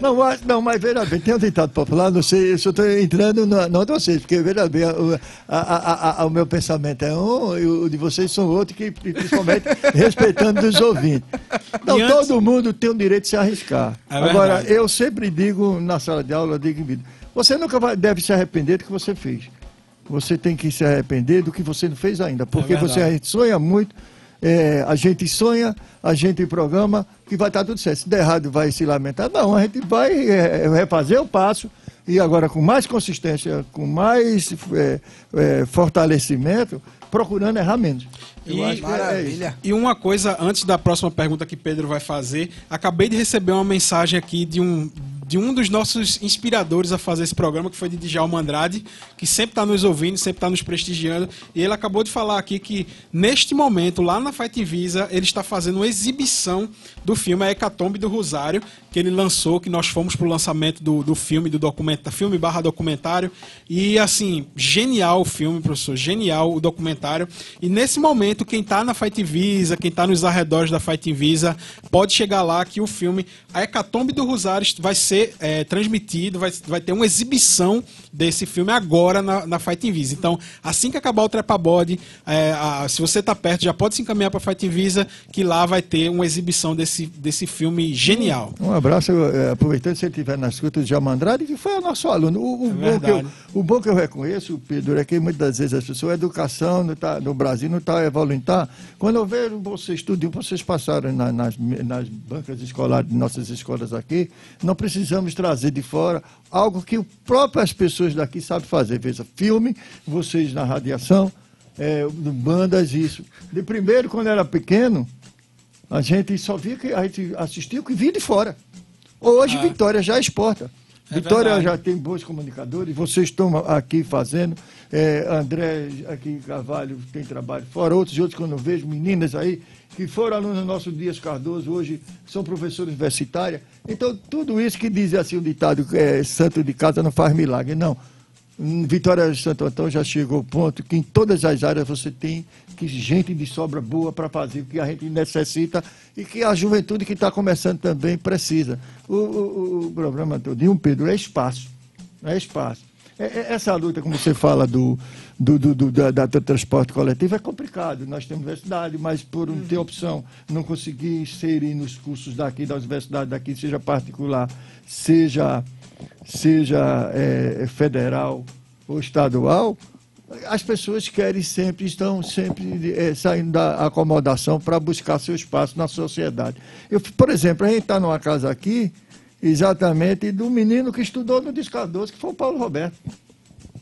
[SPEAKER 2] Não, mas, não, mas veja bem, tem um ditado popular, não sei se eu estou entrando na, não de vocês, porque veja bem, o, a, a, a, o meu pensamento é um e o de vocês são outro, que principalmente respeitando os ouvintes. Então, antes... todo mundo tem o direito de se arriscar. É Agora, eu sempre digo na sala de aula, digo em vídeo, você nunca vai, deve se arrepender do que você fez. Você tem que se arrepender do que você não fez ainda, porque é você sonha muito é, a gente sonha, a gente programa que vai estar tudo certo. Se der errado, vai se lamentar. Não, a gente vai é, refazer o passo e agora com mais consistência, com mais é, é fortalecimento, procurando errar menos.
[SPEAKER 1] E, é maravilha. e uma coisa, antes da próxima pergunta que Pedro vai fazer, acabei de receber uma mensagem aqui de um de um dos nossos inspiradores a fazer esse programa, que foi de Djalma Andrade, que sempre está nos ouvindo, sempre está nos prestigiando. E ele acabou de falar aqui que, neste momento, lá na Fight Visa, ele está fazendo uma exibição do filme A Hecatombe do Rosário, que ele lançou, que nós fomos para o lançamento do, do filme, do documento, filme barra documentário. E, assim, genial o filme, professor, genial o documentário. E, nesse momento, quem está na Fight Visa, quem está nos arredores da Fight Visa, pode chegar lá que o filme A Hecatombe do Rosário vai ser ser é, transmitido, vai, vai ter uma exibição desse filme agora na, na Fight Visa. Então, assim que acabar o Trepa Body, é, a, se você está perto, já pode se encaminhar para a Fight Visa, que lá vai ter uma exibição desse, desse filme genial.
[SPEAKER 2] Um abraço, é, aproveitando se ele estiver na escuta de Jamandrade, que foi o nosso aluno. O, o, é bom que eu, o bom que eu reconheço, Pedro, é que muitas vezes as pessoas, a educação no, tá, no Brasil não está evoluindo. Tá? Quando eu vejo vocês estudam, vocês passaram na, nas, nas bancas escolares de nossas escolas aqui, não precisam precisamos trazer de fora algo que próprias pessoas daqui sabem fazer. Veja, filme, vocês na radiação, é, bandas, isso. De primeiro, quando era pequeno, a gente só via que a gente assistia o que vinha de fora. Hoje, ah. Vitória já exporta. É Vitória verdade. já tem bons comunicadores, vocês estão aqui fazendo. É, André aqui Carvalho tem trabalho fora, outros e outros quando eu vejo, meninas aí que foram alunos do nosso Dias Cardoso, hoje são professores universitários. Então, tudo isso que diz assim o ditado, é, santo de casa não faz milagre. Não. Vitória de Santo Antônio já chegou ao ponto que em todas as áreas você tem que gente de sobra boa para fazer o que a gente necessita e que a juventude que está começando também precisa. O, o, o programa de um Pedro é espaço. É espaço. É, é, essa luta, como você fala, do, do, do, do da, da, transporte coletivo é complicado. Nós temos universidade, mas por não ter opção, não conseguir inserir nos cursos daqui, da universidade daqui, seja particular, seja, seja é, federal ou estadual, as pessoas querem sempre, estão sempre é, saindo da acomodação para buscar seu espaço na sociedade. Eu, por exemplo, a gente está numa casa aqui exatamente do menino que estudou no Descardoso, que foi o Paulo Roberto.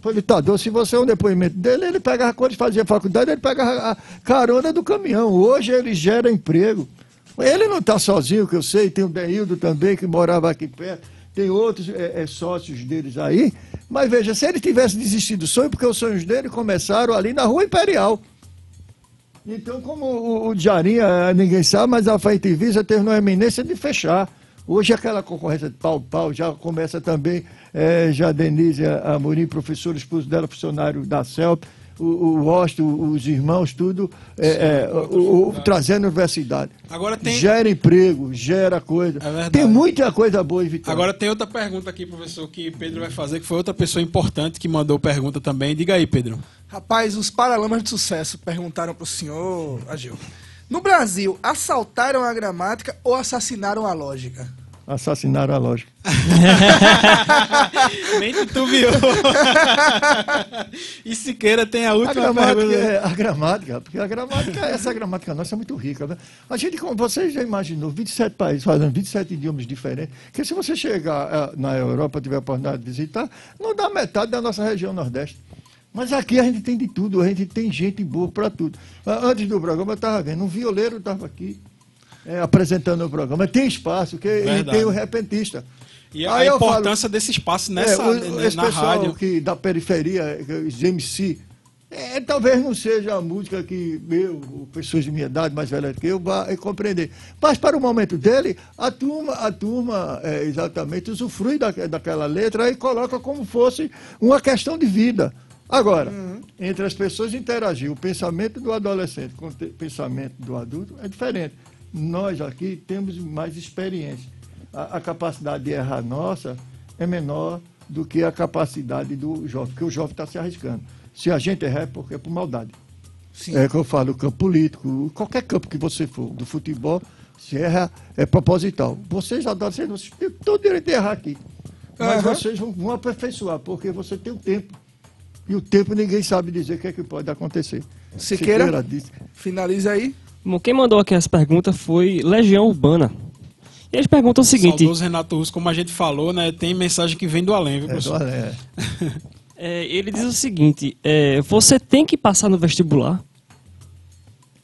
[SPEAKER 2] Foi ditador. Se você é um depoimento dele, ele pegava, quando fazia faculdade, ele pegava a carona do caminhão. Hoje ele gera emprego. Ele não está sozinho, que eu sei, tem o Deildo também, que morava aqui perto, tem outros é, é, sócios deles aí. Mas veja, se ele tivesse desistido do sonho, porque os sonhos dele começaram ali na Rua Imperial. Então, como o, o Jarinha, ninguém sabe, mas a Feita Visa teve uma eminência de fechar. Hoje aquela concorrência de pau-pau já começa também, é, já Denise Amorim, professor, esposo dela, funcionário da CELP, o, o os irmãos, tudo, é, Sim, é, o, o, trazendo universidade.
[SPEAKER 1] Agora tem...
[SPEAKER 2] Gera emprego, gera coisa. É tem muita coisa boa em Vitória.
[SPEAKER 1] Agora tem outra pergunta aqui, professor, que Pedro vai fazer, que foi outra pessoa importante que mandou pergunta também. Diga aí, Pedro.
[SPEAKER 4] Rapaz, os Paralamas de Sucesso perguntaram para o senhor, Agil. No Brasil, assaltaram a gramática ou assassinaram a lógica?
[SPEAKER 2] Assassinaram a lógica.
[SPEAKER 1] Nem titubeou. e Siqueira tem a última
[SPEAKER 2] a gramática, é, a gramática, porque a gramática, essa gramática nossa é muito rica. Né? A gente, como você já imaginou, 27 países falando 27 idiomas diferentes, que se você chegar eh, na Europa, tiver a oportunidade de visitar, não dá metade da nossa região Nordeste. Mas aqui a gente tem de tudo, a gente tem gente boa para tudo. Antes do programa eu estava vendo, um violeiro estava aqui é, apresentando o programa. Tem espaço, que ele tem o repentista.
[SPEAKER 1] E Aí a importância falo, desse espaço nessa é,
[SPEAKER 2] o, esse na pessoal rádio. que da periferia, os MC, é, talvez não seja a música que eu, pessoas de minha idade, mais velhas que eu, vá compreender. Mas para o momento dele, a turma, a turma é, exatamente usufrui da, daquela letra e coloca como fosse uma questão de vida. Agora, uhum. entre as pessoas interagir, o pensamento do adolescente com o pensamento do adulto é diferente nós aqui temos mais experiência. A, a, capacidade de errar nossa é menor do que a capacidade do jovem, porque o jovem está se arriscando. Se a gente errar é porque é por maldade. Sim. É que eu falo, o campo político, qualquer campo que você for, do futebol, se erra é proposital. Vocês vocês têm todo o direito de errar aqui. Mas uhum. vocês vão, vão aperfeiçoar, porque você tem o tempo. E o tempo ninguém sabe dizer o que é que pode acontecer.
[SPEAKER 4] Siqueira, Siqueira disse. finaliza aí.
[SPEAKER 3] Bom, quem mandou aqui essa pergunta foi Legião Urbana. E eles perguntam o seguinte...
[SPEAKER 1] Saudoso Renato Russo, como a gente falou, né, tem mensagem que vem do além, viu,
[SPEAKER 2] professor? É, do além, é.
[SPEAKER 3] é, ele diz o seguinte, é, você tem que passar no vestibular?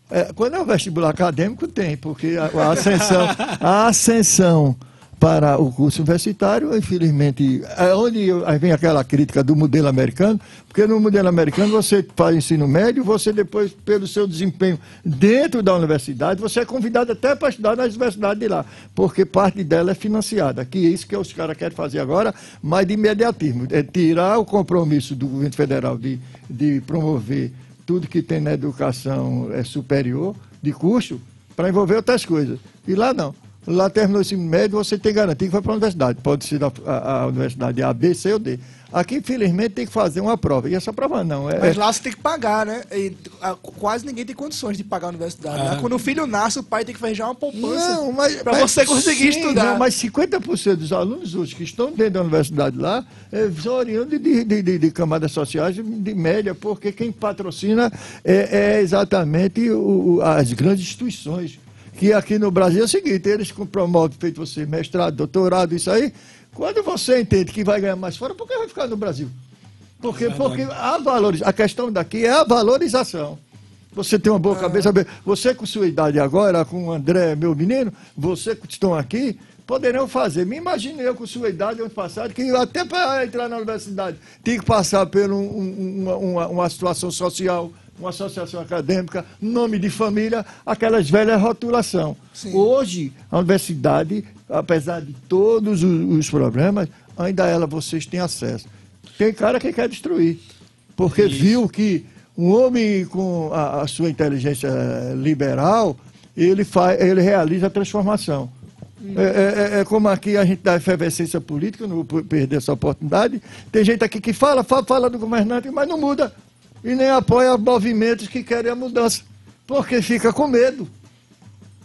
[SPEAKER 2] É, quando é o vestibular acadêmico, tem, porque a, a ascensão... A ascensão para o curso universitário, infelizmente, é onde vem aquela crítica do modelo americano, porque no modelo americano você faz ensino médio, você depois, pelo seu desempenho dentro da universidade, você é convidado até para estudar na universidade de lá, porque parte dela é financiada, que é isso que os caras querem fazer agora, mas de imediatismo, é tirar o compromisso do governo federal de, de promover tudo que tem na educação é, superior, de curso, para envolver outras coisas. E lá não. Lá terminou o ensino médio, você tem garantia que vai para a universidade. Pode ser a, a, a universidade A, B, C ou D. Aqui, infelizmente, tem que fazer uma prova. E essa prova não. É,
[SPEAKER 4] Mas lá você tem que pagar, né? E, a, quase ninguém tem condições de pagar a universidade. É. Quando o filho nasce, o pai tem que fechar uma poupança para você conseguir sim, estudar. Não,
[SPEAKER 2] mas 50% dos alunos hoje que estão dentro da universidade lá é, são oriundos de, de, de, de, camadas sociais de média, porque quem patrocina é, é exatamente o, as grandes instituições que aqui no Brasil é o seguinte, eles promovem, feito você, mestrado, doutorado, isso aí, quando você entende que vai ganhar mais fora, por que vai ficar no Brasil? Porque, porque a, valoriz... a questão daqui é a valorização. Você tem uma boa é. cabeça, você com sua idade agora, com o André, meu menino, você que estão aqui, poderiam fazer. Me imaginei eu com sua idade ano passado, que até para entrar na universidade tinha que passar por um, um, uma, uma situação social uma associação acadêmica, nome de família, aquelas velhas rotulação. Sim. Hoje, a universidade, apesar de todos os, problemas, ainda ela vocês têm acesso. Tem cara que quer destruir, porque Isso. viu que um homem com a, a sua inteligência liberal, ele, faz, ele realiza a transformação. Hum. É, é, é, é, como aqui a gente dá efervescência política, não vou perder essa oportunidade. Tem gente aqui que fala, fala, fala do governante, mas não muda e nem apoia movimentos que querem a mudança, porque fica com medo.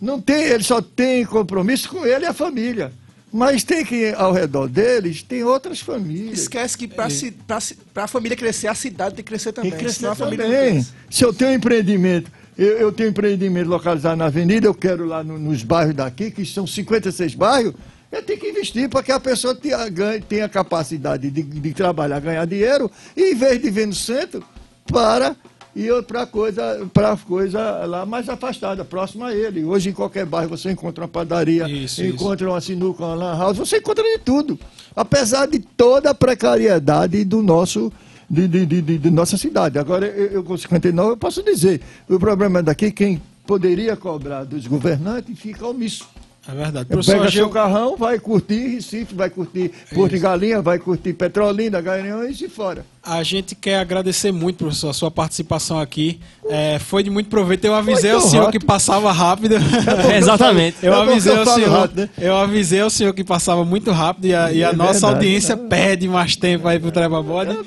[SPEAKER 2] Não tem, ele só tem compromisso com ele e a família. Mas tem que, ao redor deles, tem outras famílias.
[SPEAKER 4] Esquece que para é. a família crescer, a cidade tem que crescer também.
[SPEAKER 2] Tem que crescer também. Se eu tenho um empreendimento, eu, eu, tenho um empreendimento localizado na avenida, eu quero lá no, nos bairros daqui, que são 56 bairros, eu tenho que investir para que a pessoa tenha, tenha capacidade de, de trabalhar, ganhar dinheiro, e em vez de vir no centro, para ir para coisa, para coisa lá mais afastada, próxima a ele. Hoje, em qualquer bairro, você encontra uma padaria, isso, encontra isso. uma sinuca, uma lan house, você encontra de tudo. Apesar de toda a precariedade do nosso. De, de, de, de nossa cidade. Agora, eu, eu com 59, eu posso dizer, o problema daqui, quem poderia cobrar dos governantes fica omisso.
[SPEAKER 1] É verdade.
[SPEAKER 2] Professor, Pega seu carrão, vai curtir Recife, vai curtir Porto de Galinha, vai curtir Petrolina, Garanhões e fora.
[SPEAKER 1] A gente quer agradecer muito, professor, a sua participação aqui. É, foi de muito proveito. Eu avisei ao senhor rápido. que passava rápido.
[SPEAKER 3] É, exatamente.
[SPEAKER 1] Eu avisei ao senhor. Rápido, né? Eu avisei ao senhor que passava muito rápido e a, e a é nossa verdade, audiência é. perde mais tempo aí pro Treba Bode.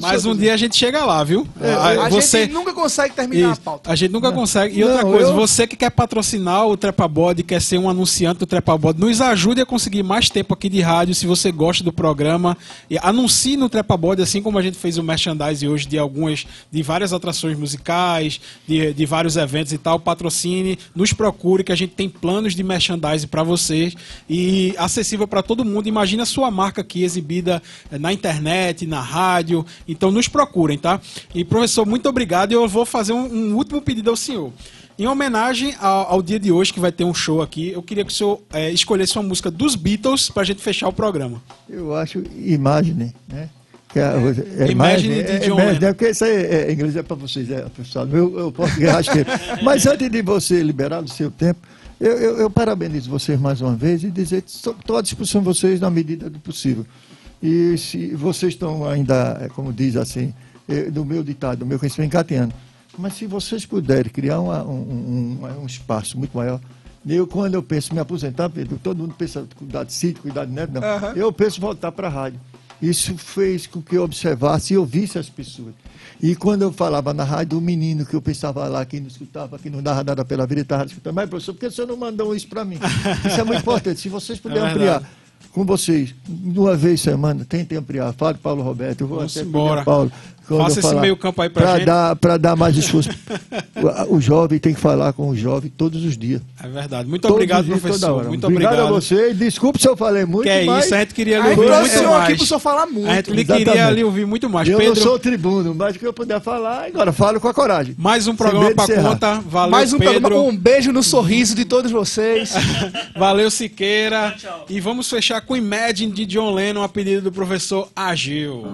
[SPEAKER 1] Mas um dia a gente chega lá, viu?
[SPEAKER 4] É, a, você... gente nunca consegue terminar Isso. a pauta.
[SPEAKER 1] A gente nunca não. consegue. E outra não, coisa, eu... você que quer patrocinar o Trepa Bode, quer ser um anunciante do Trepa Bode, nos ajude a conseguir mais tempo aqui de rádio, se você gosta do programa. E anuncie no Trepa Bode, assim como a gente fez o merchandise hoje de algumas, de várias atrações musicais, de, de vários eventos e tal. Patrocine, nos procure, que a gente tem planos de merchandise para vocês e acessível para todo mundo. Imagina a sua marca aqui exibida eh, na internet, na rádio. Então nos procurem, tá? E professor, muito obrigado. Eu vou fazer um, um último pedido ao senhor. Em homenagem ao, ao, dia de hoje, que vai ter um show aqui, eu queria que o senhor é, escolhesse uma música dos Beatles para a gente fechar o programa.
[SPEAKER 2] Eu acho Imagine, né? Que é, é, é Imagine de é, John Imagine, Porque isso aí é, inglês é para vocês, é pessoal. Eu, eu posso ganhar Mas antes de você liberar o seu tempo, eu, eu, eu, parabenizo vocês mais uma vez e dizer que estou à disposição de vocês na medida do possível. E se vocês estão ainda, como diz assim, do meu ditado, do meu conhecimento engateando, mas se vocês puderem criar uma, um, um, um, espaço muito maior, eu, quando eu penso em me aposentar, Pedro, todo mundo pensa cuidar de sítio, cuidar de neto, não. Uhum. Eu penso em voltar para a rádio. Isso fez com que eu observasse e ouvisse as pessoas. E quando eu falava na rádio, o menino que eu pensava lá, que não escutava, que não dava nada pela vida, estava escutando. Mas, professor, por que você não mandou isso para mim? Isso é muito importante. Se vocês puderem é ampliar com vocês, uma vez semana, tentem ampliar. Fale Paulo Roberto, eu vou
[SPEAKER 1] Vamos até embora.
[SPEAKER 2] Paulo.
[SPEAKER 1] Faça esse meio campo aí pra,
[SPEAKER 2] pra gente. Dar, pra dar mais esforço. o, jovem tem que falar com o jovem todos os dias.
[SPEAKER 1] É verdade. Muito todos obrigado, dias, professor. Muito obrigado.
[SPEAKER 2] Obrigado a você. Desculpe se eu falei muito,
[SPEAKER 1] que é
[SPEAKER 2] mas...
[SPEAKER 1] isso, a gente queria lhe ouvir muito mais.
[SPEAKER 4] aqui pro senhor falar muito.
[SPEAKER 1] A gente lhe queria lhe ouvir muito mais.
[SPEAKER 2] Eu Pedro... não sou tribuno, mas o que eu puder falar, agora falo com a coragem.
[SPEAKER 1] Mais um programa pra conta. Valeu,
[SPEAKER 4] Mais um
[SPEAKER 1] Pedro.
[SPEAKER 4] programa. Um beijo no sorriso de todos vocês.
[SPEAKER 1] Valeu, Siqueira. Tchau, tchau. E vamos fechar com Imagine de John Lennon, a pedido do professor Agil.